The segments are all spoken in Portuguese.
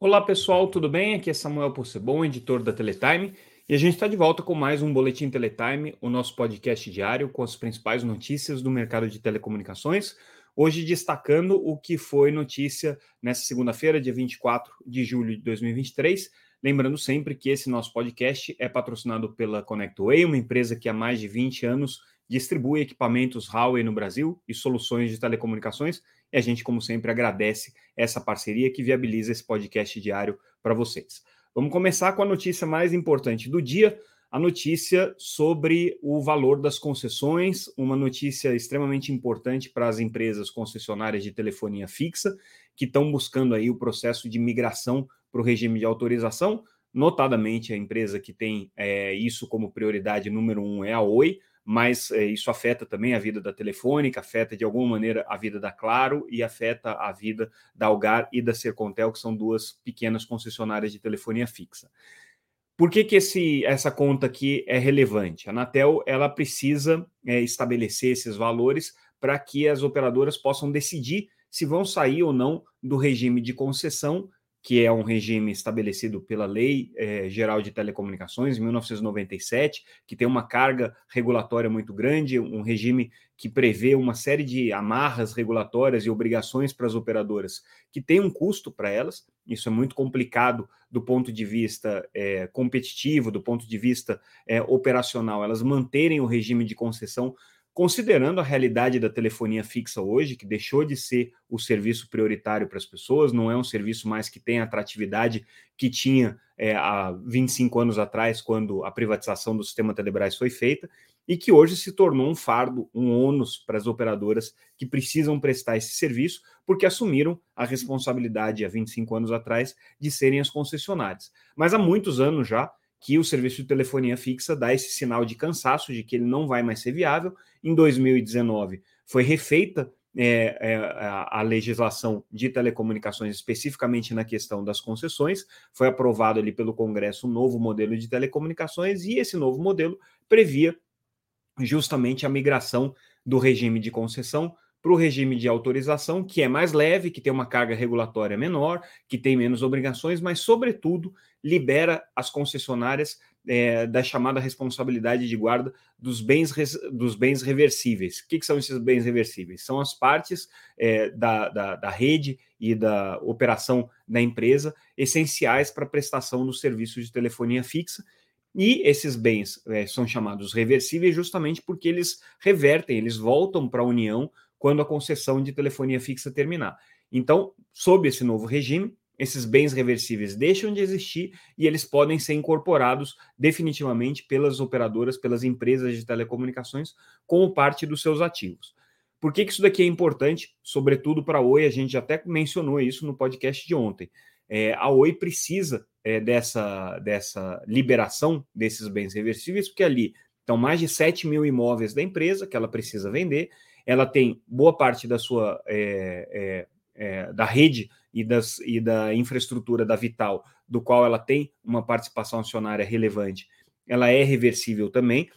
Olá pessoal, tudo bem? Aqui é Samuel Possebon, editor da Teletime, e a gente está de volta com mais um Boletim Teletime, o nosso podcast diário com as principais notícias do mercado de telecomunicações. Hoje destacando o que foi notícia nessa segunda-feira, dia 24 de julho de 2023. Lembrando sempre que esse nosso podcast é patrocinado pela ConnectWay, uma empresa que há mais de 20 anos distribui equipamentos Huawei no Brasil e soluções de telecomunicações e a gente, como sempre, agradece essa parceria que viabiliza esse podcast diário para vocês. Vamos começar com a notícia mais importante do dia, a notícia sobre o valor das concessões, uma notícia extremamente importante para as empresas concessionárias de telefonia fixa, que estão buscando aí o processo de migração para o regime de autorização, notadamente a empresa que tem é, isso como prioridade número um é a Oi, mas é, isso afeta também a vida da Telefônica, afeta de alguma maneira a vida da Claro e afeta a vida da Algar e da Sercontel, que são duas pequenas concessionárias de telefonia fixa. Por que, que esse, essa conta aqui é relevante? A Anatel ela precisa é, estabelecer esses valores para que as operadoras possam decidir se vão sair ou não do regime de concessão que é um regime estabelecido pela Lei eh, Geral de Telecomunicações, em 1997, que tem uma carga regulatória muito grande, um regime que prevê uma série de amarras regulatórias e obrigações para as operadoras, que tem um custo para elas. Isso é muito complicado do ponto de vista eh, competitivo, do ponto de vista eh, operacional, elas manterem o regime de concessão considerando a realidade da telefonia fixa hoje, que deixou de ser o serviço prioritário para as pessoas, não é um serviço mais que tem a atratividade que tinha é, há 25 anos atrás, quando a privatização do sistema Telebrás foi feita, e que hoje se tornou um fardo, um ônus para as operadoras que precisam prestar esse serviço, porque assumiram a responsabilidade há 25 anos atrás de serem as concessionárias. Mas há muitos anos já que o serviço de telefonia fixa dá esse sinal de cansaço, de que ele não vai mais ser viável. Em 2019, foi refeita é, é, a, a, legislação de telecomunicações, especificamente na questão das concessões. Foi aprovado ali pelo Congresso um novo modelo de telecomunicações, e esse novo modelo previa justamente a migração do regime de concessão para o regime de autorização, que é mais leve, que tem uma carga regulatória menor, que tem menos obrigações, mas, sobretudo, libera as concessionárias é, da chamada responsabilidade de guarda dos bens, dos bens reversíveis. O que, que são esses bens reversíveis? São as partes é, da, da, da rede e da operação da empresa essenciais para a prestação dos serviços de telefonia fixa e esses bens é, são chamados reversíveis justamente porque eles revertem, eles voltam para a União quando a concessão de telefonia fixa terminar. Então, sob esse novo regime, esses bens reversíveis deixam de existir e eles podem ser incorporados definitivamente pelas operadoras, pelas empresas de telecomunicações, como parte dos seus ativos. Por que, que isso daqui é importante, sobretudo para a Oi? A gente até mencionou isso no podcast de ontem. É, a Oi precisa é, dessa, dessa liberação desses bens reversíveis, porque ali estão mais de 7 mil imóveis da empresa que ela precisa vender ela tem boa parte da sua é, é, é, da rede e, das, e da infraestrutura da Vital, do qual ela tem uma participação acionária relevante, ela é reversível também,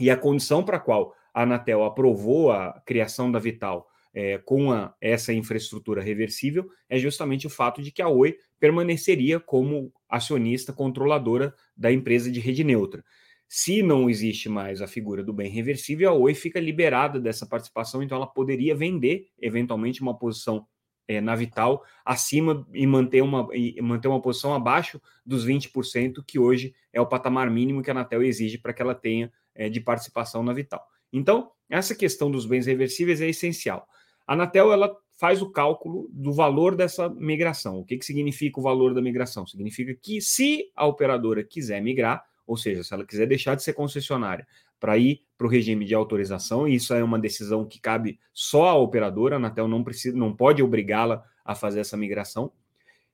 e a condição para a qual a Anatel aprovou a criação da Vital é, com a, essa infraestrutura reversível é justamente o fato de que a Oi permaneceria como acionista controladora da empresa de rede neutra. Se não existe mais a figura do bem reversível, a Oi fica liberada dessa participação, então ela poderia vender eventualmente uma posição é, na Vital acima e manter uma, e manter uma posição abaixo dos 20%, que hoje é o patamar mínimo que a Anatel exige para que ela tenha é, de participação na Vital. Então, essa questão dos bens reversíveis é essencial. A Anatel ela faz o cálculo do valor dessa migração. O que, que significa o valor da migração? Significa que se a operadora quiser migrar, ou seja, se ela quiser deixar de ser concessionária para ir para o regime de autorização, e isso é uma decisão que cabe só à operadora, a Anatel não precisa, não pode obrigá-la a fazer essa migração.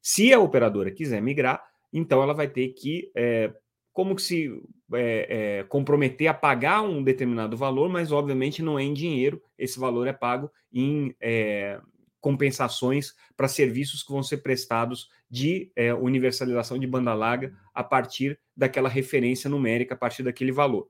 Se a operadora quiser migrar, então ela vai ter que, é, como que se é, é, comprometer a pagar um determinado valor, mas obviamente não é em dinheiro, esse valor é pago em compensações para serviços que vão ser prestados de é, universalização de banda larga a partir daquela referência numérica, a partir daquele valor.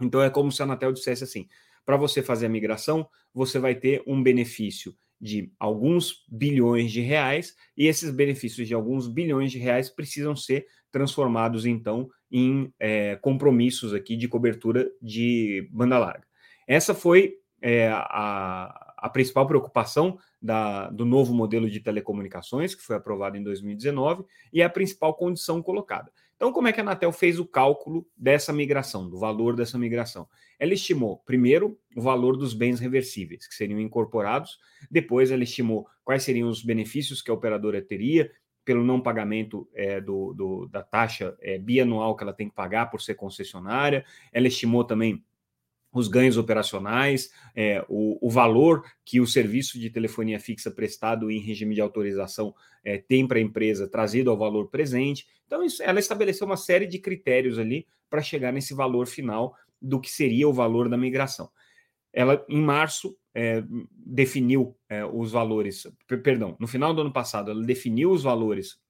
Então é como se a Anatel dissesse assim: para você fazer a migração, você vai ter um benefício de alguns bilhões de reais, e esses benefícios de alguns bilhões de reais precisam ser transformados, então, em é, compromissos aqui de cobertura de banda larga. Essa foi é, a, a principal preocupação da, do novo modelo de telecomunicações, que foi aprovado em 2019, e a principal condição colocada. Então, como é que a Anatel fez o cálculo dessa migração, do valor dessa migração? Ela estimou, primeiro, o valor dos bens reversíveis que seriam incorporados, depois, ela estimou quais seriam os benefícios que a operadora teria pelo não pagamento é, do, do, da taxa é, bianual que ela tem que pagar por ser concessionária, ela estimou também os ganhos operacionais, é, o, o, valor que o serviço de telefonia fixa prestado em regime de autorização é, tem para a empresa trazido ao valor presente. Então, isso, ela estabeleceu uma série de critérios ali para chegar nesse valor final do que seria o valor da migração. Ela, em março, é, definiu é, os valores, perdão, no final do ano passado, ela definiu os valores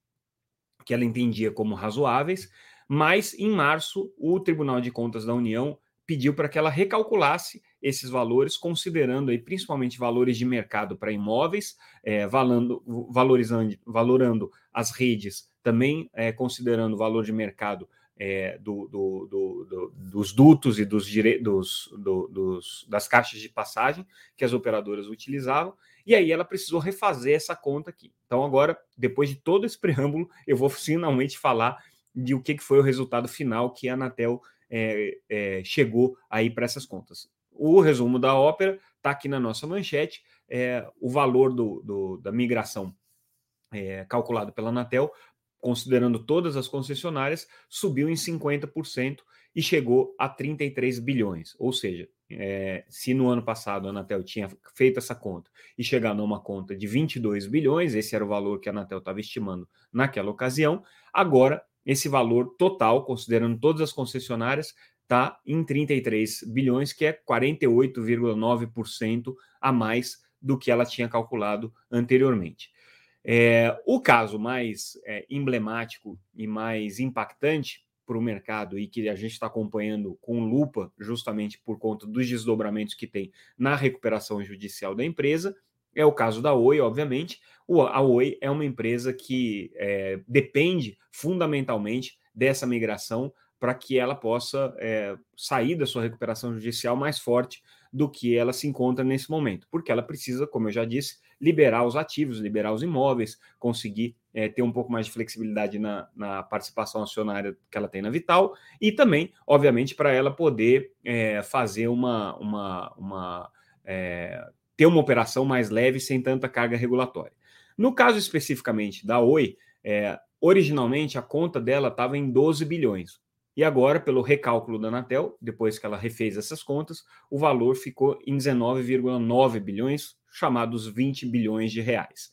que ela entendia como razoáveis, mas em março, o Tribunal de Contas da União pediu para que ela recalculasse esses valores, considerando aí principalmente valores de mercado para imóveis, é, valando, valorizando, valorando as redes, também é, considerando o valor de mercado é, do, do, do, dos dutos e dos, dos, dos, das caixas de passagem que as operadoras utilizavam, e aí ela precisou refazer essa conta aqui. Então, agora, depois de todo esse preâmbulo, eu vou finalmente falar de o que foi o resultado final que a Anatel é, é, chegou aí para essas contas. O resumo da ópera está aqui na nossa manchete. É, o valor do, do da migração calculado pela Anatel, considerando todas as concessionárias, subiu em 50% e chegou a 33 bilhões. Ou seja, é, se no ano passado a Anatel tinha feito essa conta e chegar numa conta de 22 bilhões, esse era o valor que a Anatel estava estimando naquela ocasião, agora esse valor total, considerando todas as concessionárias, está em 33 bilhões, que é 48,9% a mais do que ela tinha calculado anteriormente. É, o caso mais é, emblemático e mais impactante para o mercado e que a gente está acompanhando com lupa, justamente por conta dos desdobramentos que tem na recuperação judicial da empresa, é o caso da Oi, obviamente. A Oi é uma empresa que é, depende fundamentalmente dessa migração para que ela possa é, sair da sua recuperação judicial mais forte do que ela se encontra nesse momento, porque ela precisa, como eu já disse, liberar os ativos, liberar os imóveis, conseguir é, ter um pouco mais de flexibilidade na, na, participação acionária que ela tem na Vital e também, obviamente, para ela poder é, fazer uma, uma, uma é, ter uma operação mais leve sem tanta carga regulatória. No caso especificamente da Oi, é, originalmente a conta dela estava em 12 bilhões. E agora, pelo recálculo da Anatel, depois que ela refez essas contas, o valor ficou em 19,9 bilhões, chamados 20 bilhões de reais.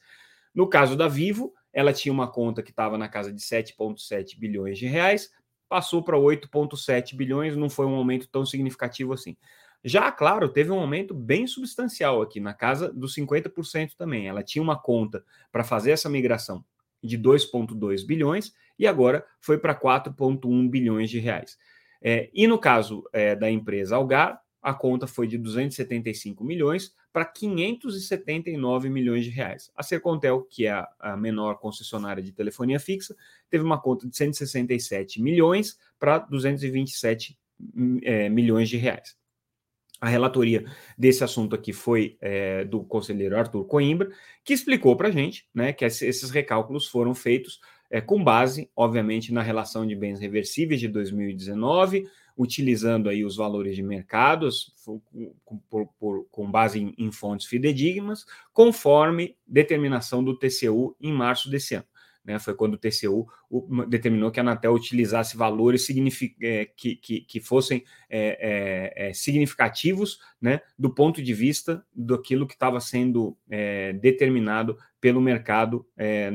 No caso da Vivo, ela tinha uma conta que estava na casa de 7,7 bilhões de reais, passou para 8,7 bilhões, não foi um aumento tão significativo assim. Já, claro, teve um aumento bem substancial aqui, na casa dos 50% também. Ela tinha uma conta para fazer essa migração de 2,2 bilhões e agora foi para 4,1 bilhões de reais. É, e no caso é, da empresa Algar, a conta foi de 275 milhões para 579 milhões de reais. A Sercontel, que é a, menor concessionária de telefonia fixa, teve uma conta de 167 milhões para 227 é, milhões de reais. A relatoria desse assunto aqui foi é, do conselheiro Arthur Coimbra, que explicou para a gente né, que esses recálculos foram feitos é, com base, obviamente, na relação de bens reversíveis de 2019, utilizando aí os valores de mercados com, por, por, com base em, em fontes fidedignas, conforme determinação do TCU em março desse ano né, foi quando o TCU determinou que a Anatel utilizasse valores é, que, que, que, fossem é, é, é, significativos né, do ponto de vista daquilo que estava sendo é, determinado pelo mercado é,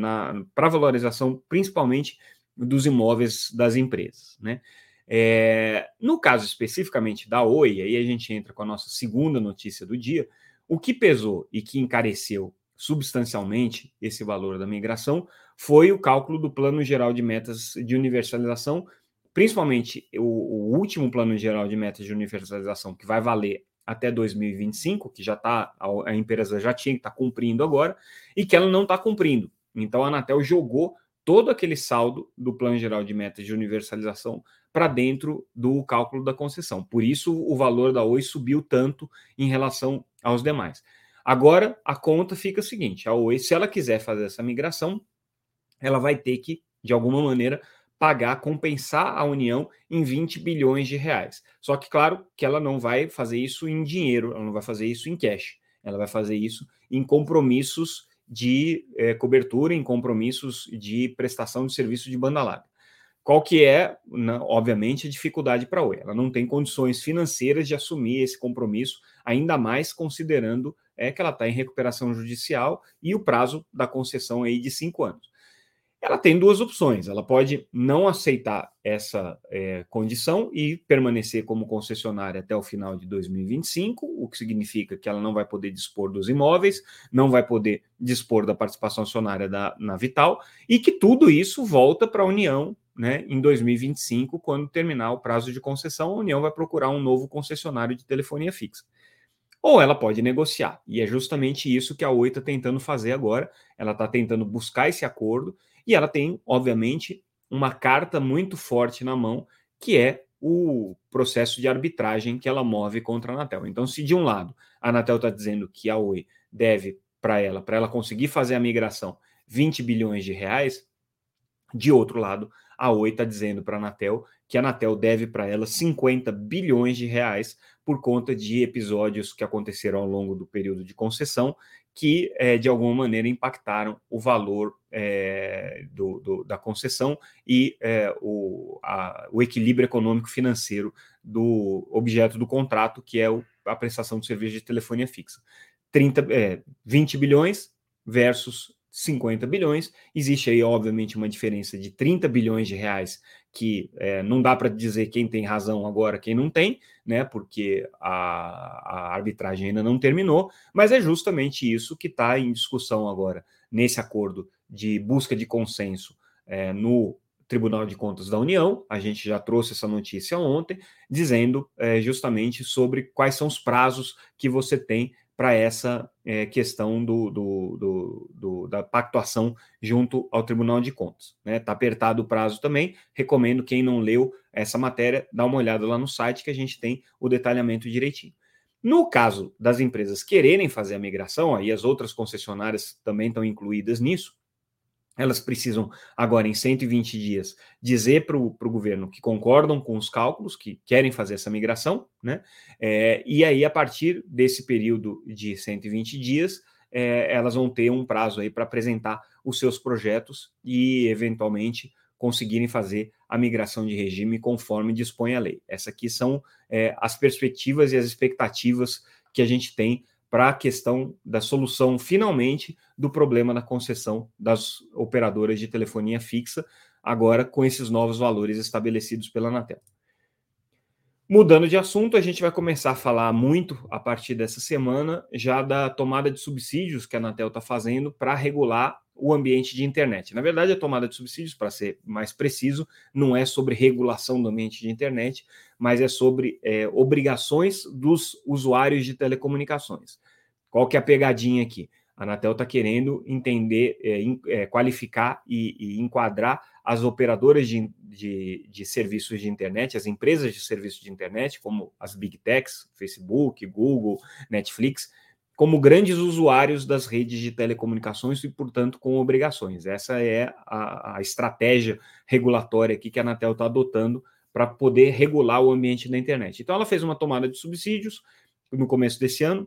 para valorização, principalmente dos imóveis das empresas. Né? no caso especificamente da Oi, aí a gente entra com a nossa segunda notícia do dia, o que pesou e que encareceu substancialmente esse valor da migração foi o cálculo do Plano Geral de Metas de Universalização, principalmente o, o último Plano Geral de Metas de Universalização, que vai valer até 2025, que já está, a, empresa já tinha que estar tá cumprindo agora, e que ela não está cumprindo. Então a Anatel jogou todo aquele saldo do Plano Geral de Metas de Universalização para dentro do cálculo da concessão. Por isso o valor da Oi subiu tanto em relação aos demais. Agora a conta fica o seguinte: a Oi, se ela quiser fazer essa migração, ela vai ter que, de alguma maneira, pagar, compensar a União em 20 bilhões de reais. Só que, claro, que ela não vai fazer isso em dinheiro, ela não vai fazer isso em cash, ela vai fazer isso em compromissos de é, cobertura, em compromissos de prestação de serviço de banda larga. Qual que é, na, obviamente, a dificuldade para a Oi? Ela não tem condições financeiras de assumir esse compromisso, ainda mais considerando é, que ela está em recuperação judicial e o prazo da concessão aí de cinco anos ela tem duas opções. Ela pode não aceitar essa é, condição e permanecer como concessionária até o final de 2025, o que significa que ela não vai poder dispor dos imóveis, não vai poder dispor da participação acionária da, na Vital, e que tudo isso volta para a União né, em 2025, quando terminar o prazo de concessão, a União vai procurar um novo concessionário de telefonia fixa. Ou ela pode negociar, e é justamente isso que a Oi está tentando fazer agora. Ela está tentando buscar esse acordo e ela tem, obviamente, uma carta muito forte na mão, que é o processo de arbitragem que ela move contra a Anatel. Então, se de um lado a Anatel está dizendo que a Oi deve para ela, para ela conseguir fazer a migração, 20 bilhões de reais, de outro lado, a Oi está dizendo para a Anatel que a Anatel deve para ela 50 bilhões de reais por conta de episódios que aconteceram ao longo do período de concessão que, é, de alguma maneira, impactaram o valor é, do, do, da concessão e é, o, a, o equilíbrio econômico financeiro do objeto do contrato, que é o, a prestação de serviço de telefonia fixa. 30, 20 bilhões versus 50 bilhões. Existe aí, obviamente, uma diferença de 30 bilhões de reais que é, não dá para dizer quem tem razão agora, quem não tem, né? Porque a, a arbitragem ainda não terminou, mas é justamente isso que está em discussão agora nesse acordo de busca de consenso é, no Tribunal de Contas da União. A gente já trouxe essa notícia ontem, dizendo é, justamente sobre quais são os prazos que você tem para essa é, questão do, do, do, do, da pactuação junto ao Tribunal de Contas. Está né? Tá apertado o prazo também. Recomendo quem não leu essa matéria, dá uma olhada lá no site que a gente tem o detalhamento direitinho. No caso das empresas quererem fazer a migração, aí as outras concessionárias também estão incluídas nisso, elas precisam, agora em 120 dias, dizer para o governo que concordam com os cálculos, que querem fazer essa migração, né? É, e aí, a partir desse período de 120 dias, é, elas vão ter um prazo aí para apresentar os seus projetos e, eventualmente, conseguirem fazer a migração de regime conforme dispõe a lei. Essas aqui são é, as perspectivas e as expectativas que a gente tem para a questão da solução, finalmente, do problema da concessão das operadoras de telefonia fixa, agora com esses novos valores estabelecidos pela Anatel. Mudando de assunto, a gente vai começar a falar muito a partir dessa semana já da tomada de subsídios que a Anatel está fazendo para regular o ambiente de internet. Na verdade, a tomada de subsídios, para ser mais preciso, não é sobre regulação do ambiente de internet, mas é sobre é, obrigações dos usuários de telecomunicações. Qual que é a pegadinha aqui? A Anatel está querendo entender, é, é, qualificar e, e, enquadrar as operadoras de, de, de, serviços de internet, as empresas de serviços de internet, como as Big Techs, Facebook, Google, Netflix, como grandes usuários das redes de telecomunicações e, portanto, com obrigações. Essa é a, a estratégia regulatória aqui que a Anatel está adotando para poder regular o ambiente da internet. Então, ela fez uma tomada de subsídios no começo desse ano.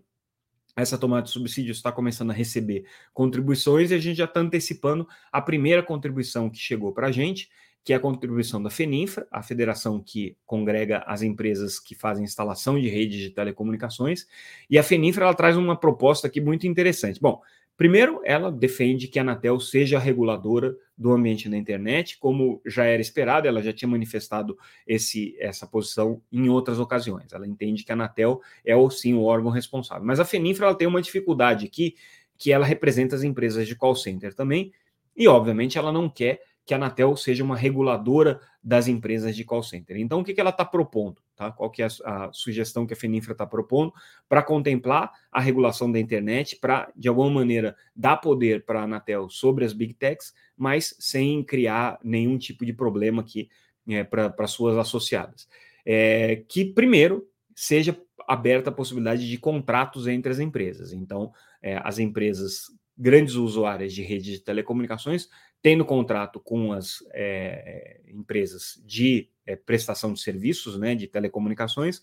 Essa tomada de subsídios está começando a receber contribuições e a gente já está antecipando a primeira contribuição que chegou para a gente, que é a contribuição da FENINFRA, a federação que congrega as empresas que fazem instalação de redes de telecomunicações. E a FENINFRA ela traz uma proposta aqui muito interessante. Bom, primeiro, ela defende que a Anatel seja a reguladora do ambiente da internet, como já era esperado, ela já tinha manifestado esse, essa posição em outras ocasiões. Ela entende que a Anatel é, ou sim, o órgão responsável. Mas a FENINFRA ela tem uma dificuldade aqui, que ela representa as empresas de call center também, e, obviamente, ela não quer que a Anatel seja uma reguladora das empresas de call center. Então, o que, ela está propondo? Tá? Qual que é a, sugestão que a FENINFRA está propondo para contemplar a regulação da internet, para, de alguma maneira, dar poder para a Anatel sobre as big techs, mas sem criar nenhum tipo de problema aqui é, para suas associadas. É, que, primeiro, seja aberta a possibilidade de contratos entre as empresas. Então, é, as empresas grandes usuárias de rede de telecomunicações tendo contrato com as é, empresas de é, prestação de serviços, né, de telecomunicações,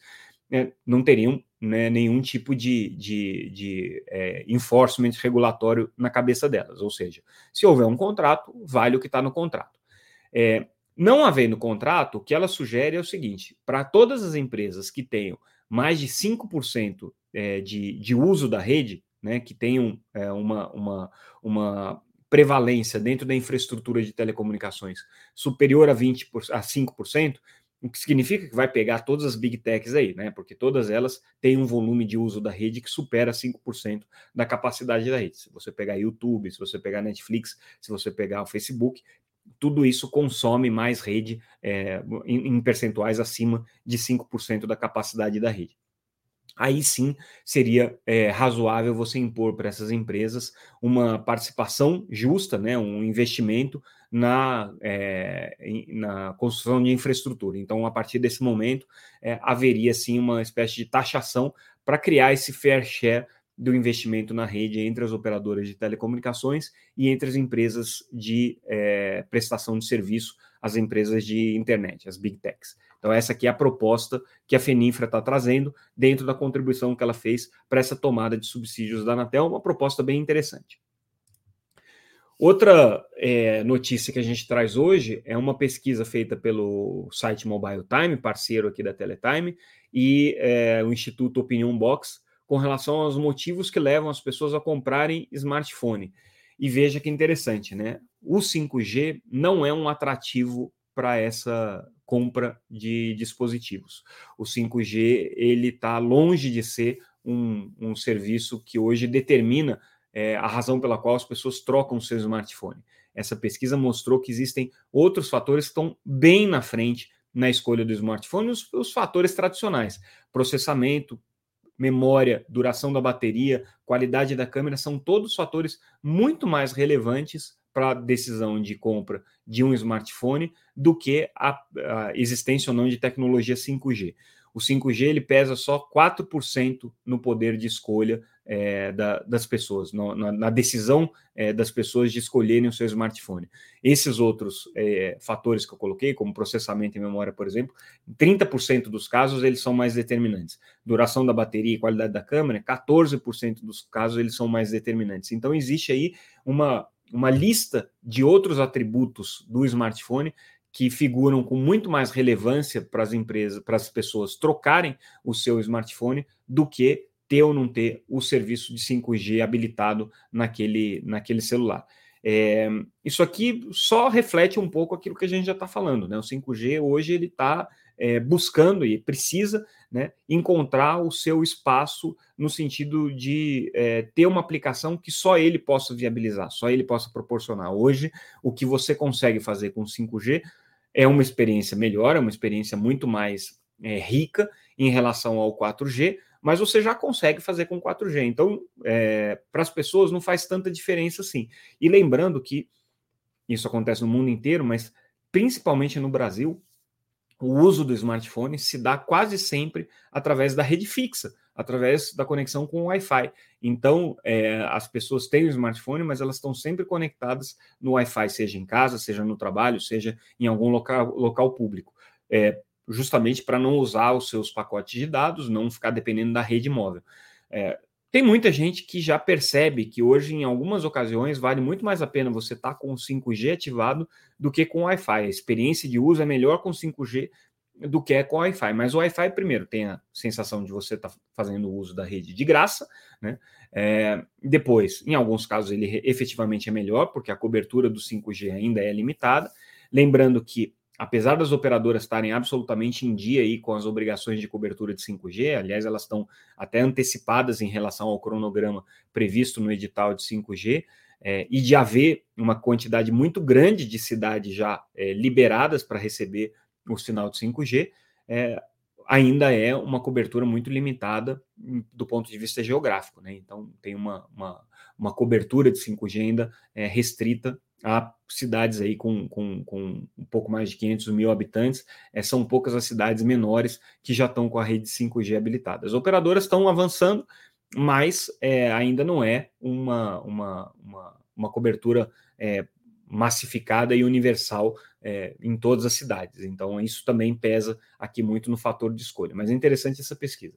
é, não teriam né, nenhum tipo de, de, de é, enforcement regulatório na cabeça delas. Ou seja, se houver um contrato, vale o que está no contrato. É, não havendo contrato, o que ela sugere é o seguinte: para todas as empresas que tenham mais de 5% é, de, de uso da rede, né, que tenham é, uma, uma, uma prevalência dentro da infraestrutura de telecomunicações superior a 20 a 5%, o que significa que vai pegar todas as big techs aí, né? Porque todas elas têm um volume de uso da rede que supera 5% da capacidade da rede. Se você pegar YouTube, se você pegar Netflix, se você pegar o Facebook, tudo isso consome mais rede é, em, em percentuais acima de 5% da capacidade da rede aí sim seria é, razoável você impor para essas empresas uma participação justa, né, um investimento na, é, na construção de infraestrutura. Então, a partir desse momento, é, haveria sim uma espécie de taxação para criar esse fair share do investimento na rede entre as operadoras de telecomunicações e entre as empresas de prestação de serviço, as empresas de internet, as big techs. Então, essa aqui é a proposta que a Feninfra está trazendo dentro da contribuição que ela fez para essa tomada de subsídios da Anatel, uma proposta bem interessante. Outra é, notícia que a gente traz hoje é uma pesquisa feita pelo site Mobile Time, parceiro aqui da Teletime, e é, o Instituto Opinion Box, com relação aos motivos que levam as pessoas a comprarem smartphone. E veja que interessante, né? O 5G não é um atrativo para essa compra de dispositivos. O 5G ele está longe de ser um, um, serviço que hoje determina é, a razão pela qual as pessoas trocam seu smartphone. Essa pesquisa mostrou que existem outros fatores que estão bem na frente na escolha do smartphone, os, os fatores tradicionais: processamento, memória, duração da bateria, qualidade da câmera, são todos fatores muito mais relevantes para a decisão de compra de um smartphone do que a, a, existência ou não de tecnologia 5G. O 5G ele pesa só 4% no poder de escolha é, da, das pessoas, no, na, na, decisão é, das pessoas de escolherem o seu smartphone. Esses outros é, fatores que eu coloquei, como processamento e memória, por exemplo, em 30% dos casos eles são mais determinantes. Duração da bateria e qualidade da câmera, 14% dos casos eles são mais determinantes. Então existe aí uma, uma lista de outros atributos do smartphone que figuram com muito mais relevância para as empresas, para as pessoas trocarem o seu smartphone do que ter ou não ter o serviço de 5G habilitado naquele, naquele celular. É, isso aqui só reflete um pouco aquilo que a gente já está falando, né? O 5G hoje ele está é, buscando e precisa né, encontrar o seu espaço no sentido de é, ter uma aplicação que só ele possa viabilizar, só ele possa proporcionar. Hoje, o que você consegue fazer com 5G é uma experiência melhor, é uma experiência muito mais é, rica em relação ao 4G, mas você já consegue fazer com 4G. Então, é, para as pessoas não faz tanta diferença assim. E lembrando que isso acontece no mundo inteiro, mas principalmente no Brasil, o uso do smartphone se dá quase sempre através da rede fixa, através da conexão com o Wi-Fi. Então, é, as pessoas têm o smartphone, mas elas estão sempre conectadas no Wi-Fi, seja em casa, seja no trabalho, seja em algum local, local público. É, justamente para não usar os seus pacotes de dados, não ficar dependendo da rede móvel. É, tem muita gente que já percebe que hoje, em algumas ocasiões, vale muito mais a pena você estar tá com o 5G ativado do que com Wi-Fi. A experiência de uso é melhor com 5G do que é com Wi-Fi. Mas o Wi-Fi, primeiro, tem a sensação de você estar tá fazendo uso da rede de graça, né? É, depois, em alguns casos, ele efetivamente é melhor, porque a cobertura do 5G ainda é limitada. Lembrando que apesar das operadoras estarem absolutamente em dia aí com as obrigações de cobertura de 5G, aliás, elas estão até antecipadas em relação ao cronograma previsto no edital de 5G, é, e de haver uma quantidade muito grande de cidades já é, liberadas para receber o sinal de 5G, é, ainda é uma cobertura muito limitada do ponto de vista geográfico. Né? Então, tem uma, uma, uma cobertura de 5G ainda é, restrita a cidades aí com, com, com, um pouco mais de 500 mil habitantes. É, são poucas as cidades menores que já estão com a rede 5G habilitada. As operadoras estão avançando, mas é, ainda não é uma, uma, uma, uma cobertura é, massificada e universal é, em todas as cidades. Então, isso também pesa aqui muito no fator de escolha. Mas é interessante essa pesquisa.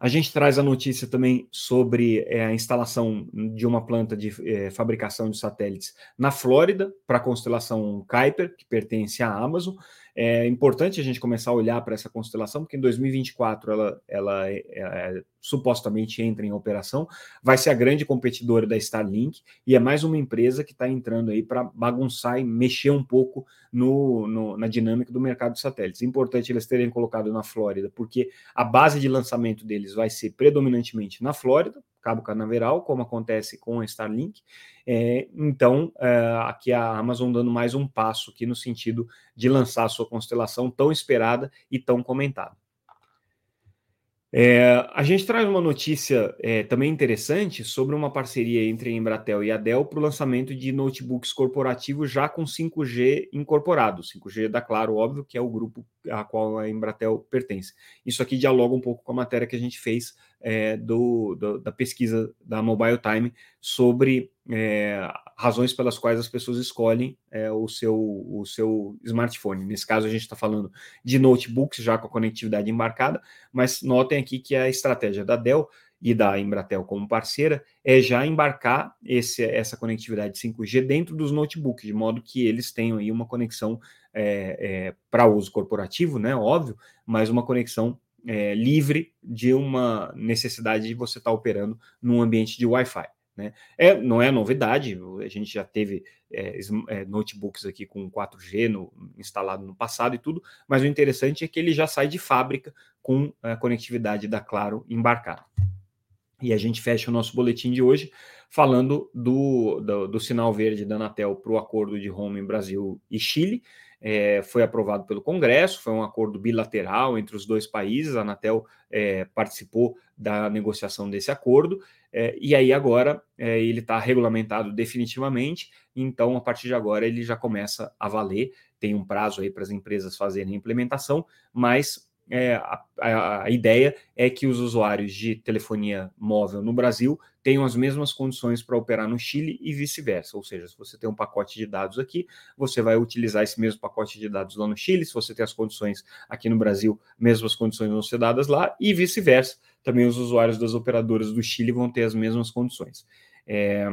A gente traz a notícia também sobre é, a instalação de uma planta de é, fabricação de satélites na Flórida, para a constelação Kuiper, que pertence à Amazon. É importante a gente começar a olhar para essa constelação, porque em 2024 ela, ela é, é, supostamente entra em operação, vai ser a grande competidora da Starlink e é mais uma empresa que está entrando aí para bagunçar e mexer um pouco no, no, na dinâmica do mercado de satélites. É importante eles terem colocado na Flórida, porque a base de lançamento deles vai ser predominantemente na Flórida, Cabo Canaveral, como acontece com a Starlink. É, então, é, aqui a Amazon dando mais um passo aqui no sentido de lançar a sua constelação tão esperada e tão comentada. É, a gente traz uma notícia é, também interessante sobre uma parceria entre a Embratel e a Dell para o lançamento de notebooks corporativos já com 5G incorporado. 5G da Claro, óbvio, que é o grupo a qual a Embratel pertence. Isso aqui dialoga um pouco com a matéria que a gente fez é, do, do, da pesquisa da Mobile Time sobre é, razões pelas quais as pessoas escolhem é, o, seu, o seu smartphone. Nesse caso, a gente está falando de notebooks já com a conectividade embarcada, mas notem aqui que a estratégia da Dell e da Embratel como parceira é já embarcar esse, essa conectividade 5G dentro dos notebooks, de modo que eles tenham aí uma conexão é, é, para uso corporativo, né? Óbvio, mas uma conexão é, livre de uma necessidade de você estar tá operando num ambiente de Wi-Fi. Né? É, não é novidade, a gente já teve é, é notebooks aqui com 4G no, instalado no passado e tudo, mas o interessante é que ele já sai de fábrica com a conectividade da Claro embarcada. E a gente fecha o nosso boletim de hoje falando do, do, do sinal verde da Anatel para o acordo de roaming Brasil e Chile é, foi aprovado pelo Congresso, foi um acordo bilateral entre os dois países, a Anatel é, participou da negociação desse acordo, é, e aí agora é, ele está regulamentado definitivamente, então a partir de agora ele já começa a valer, tem um prazo aí para as empresas fazerem a implementação, mas é, a, a, ideia é que os usuários de telefonia móvel no Brasil tenham as mesmas condições para operar no Chile e vice-versa. Ou seja, se você tem um pacote de dados aqui, você vai utilizar esse mesmo pacote de dados lá no Chile. Se você tem as condições aqui no Brasil, mesmas condições vão ser dadas lá e vice-versa. Também os usuários das operadoras do Chile vão ter as mesmas condições. É,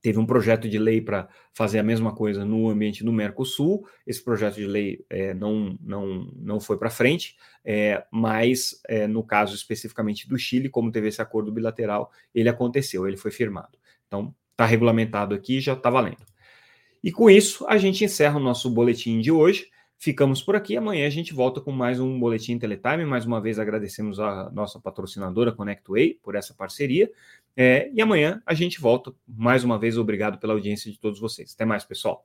teve um projeto de lei para fazer a mesma coisa no ambiente do Mercosul. Esse projeto de lei é, não, não, não foi para frente, é, mas é, no caso especificamente do Chile, como teve esse acordo bilateral, ele aconteceu, ele foi firmado. Então, está regulamentado aqui já está valendo. E com isso, a gente encerra o nosso boletim de hoje. Ficamos por aqui. Amanhã a gente volta com mais um Boletim Teletime. Mais uma vez agradecemos a nossa patrocinadora ConnectWay por essa parceria. É, e amanhã a gente volta. Mais uma vez, obrigado pela audiência de todos vocês. Até mais, pessoal.